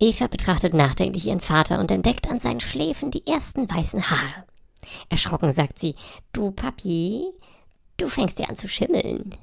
Eva betrachtet nachdenklich ihren Vater und entdeckt an seinen Schläfen die ersten weißen Haare. Erschrocken sagt sie, du Papi, du fängst dir an zu schimmeln.